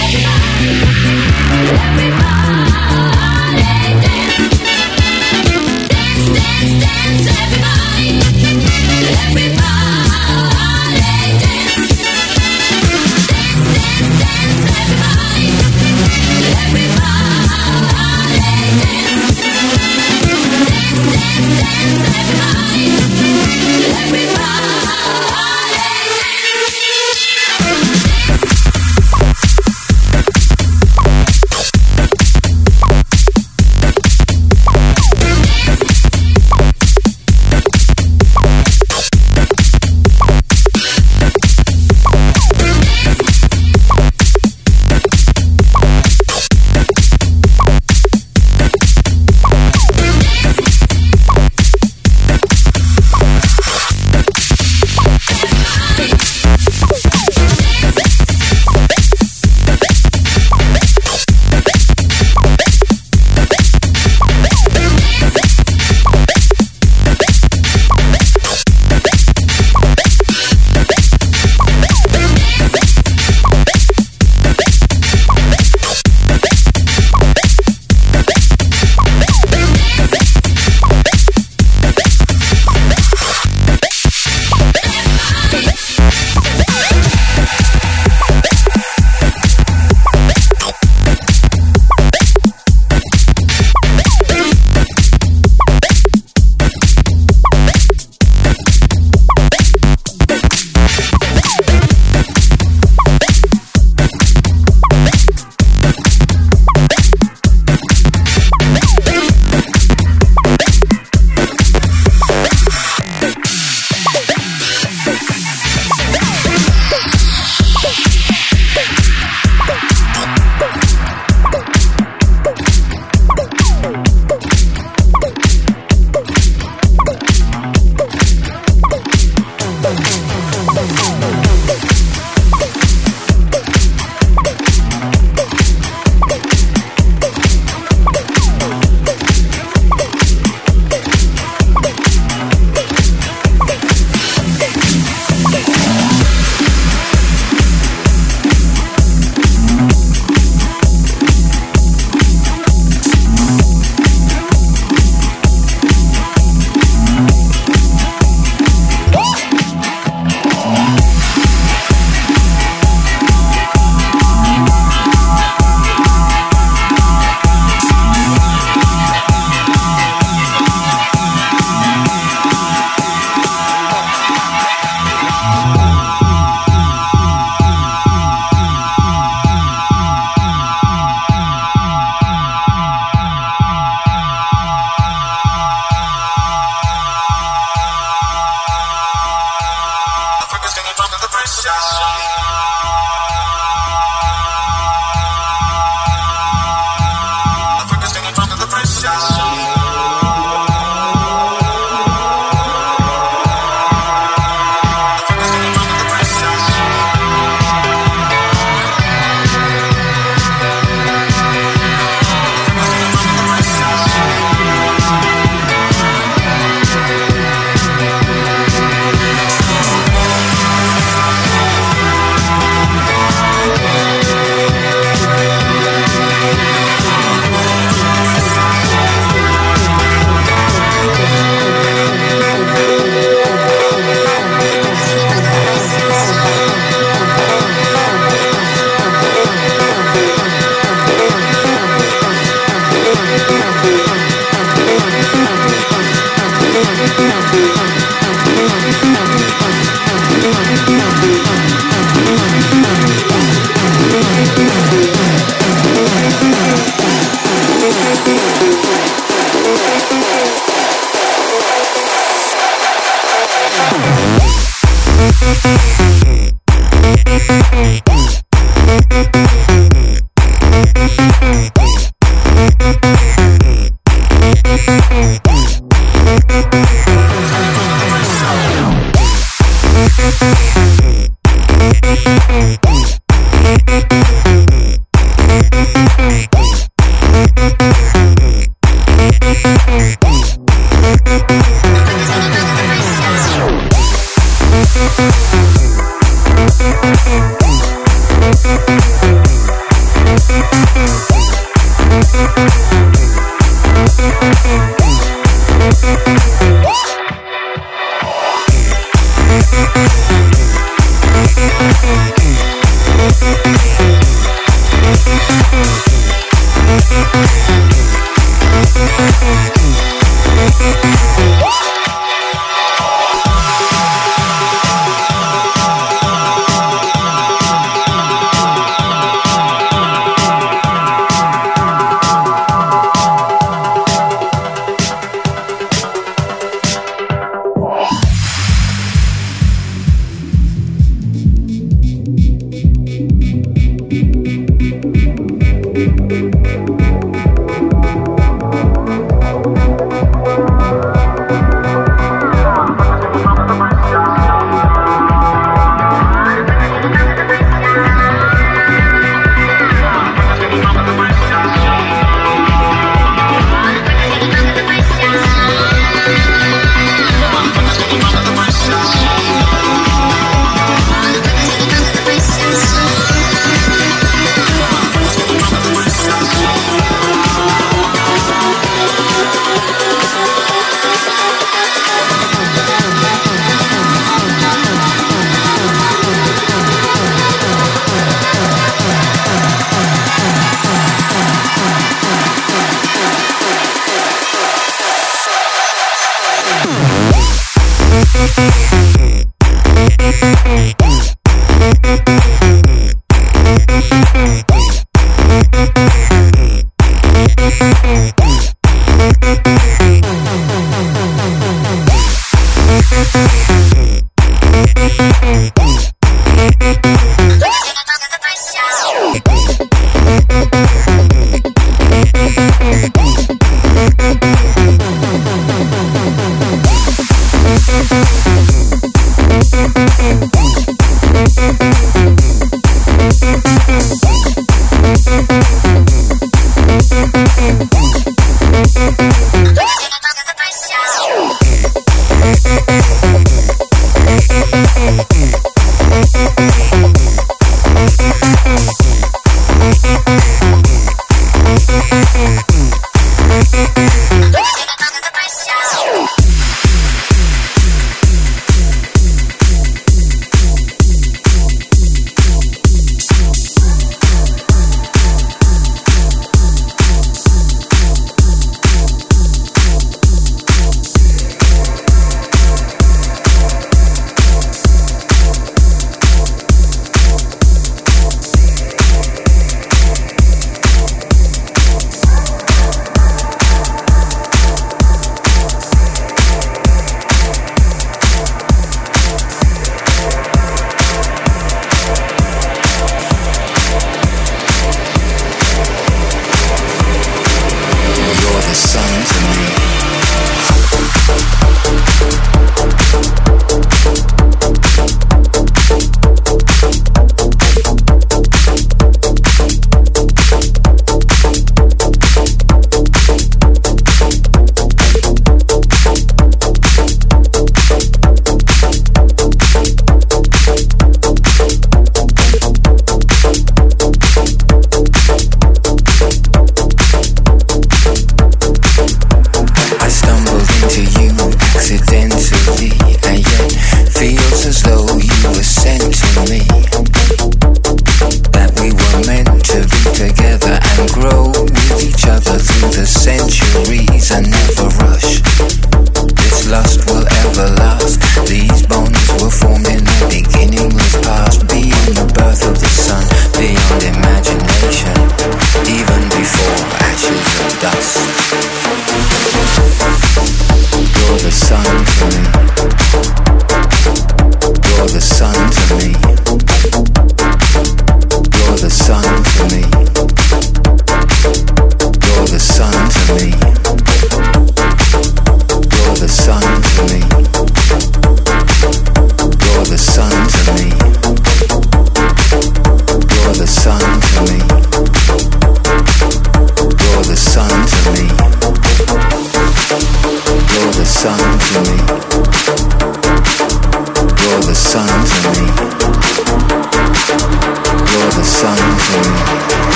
Everybody, dance, dance, dance, everybody, everybody.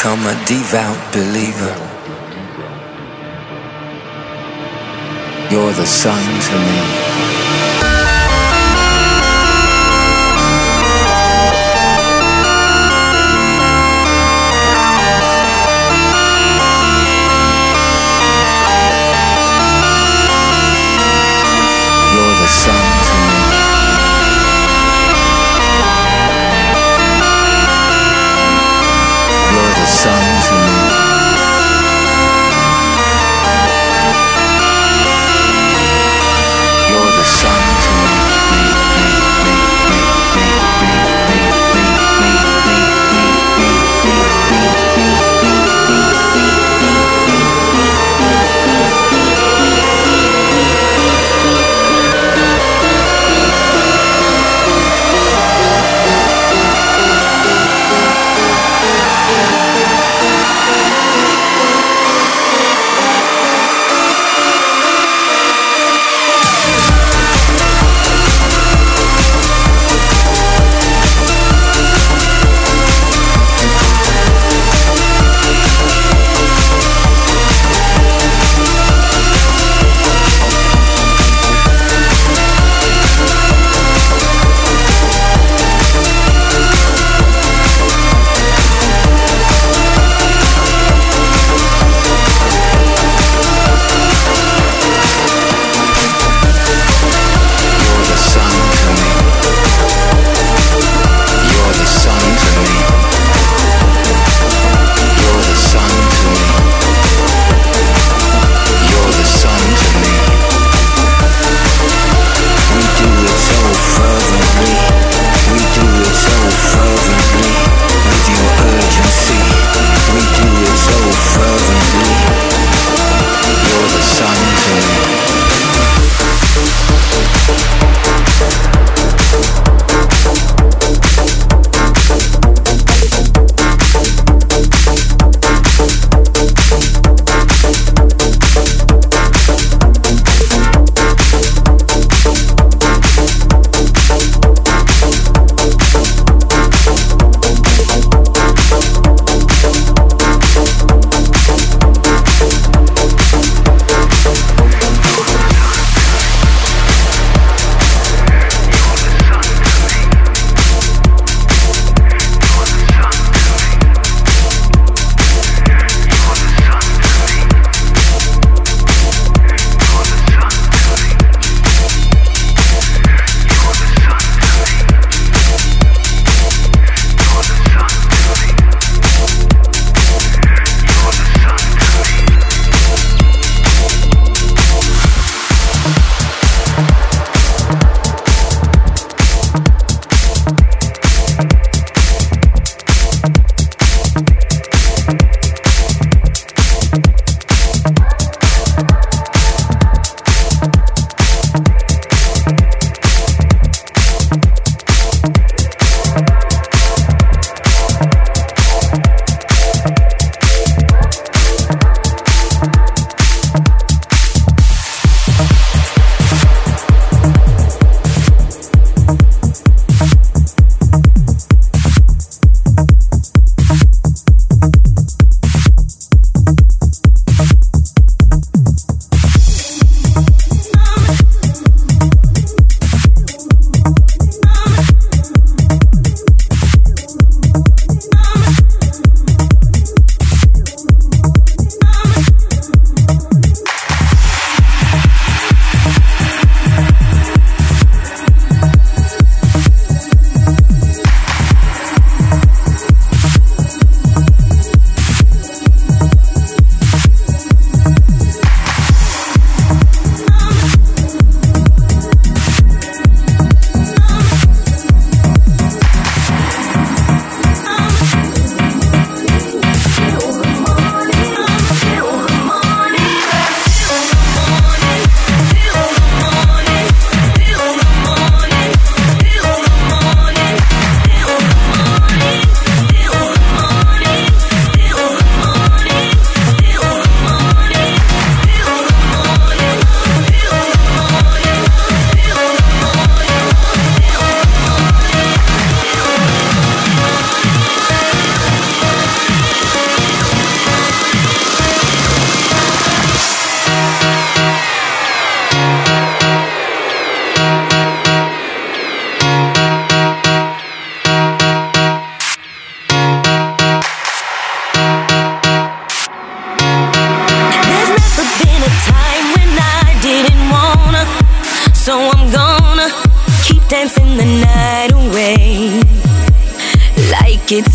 Become a devout believer. You're the sun to me.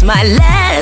My last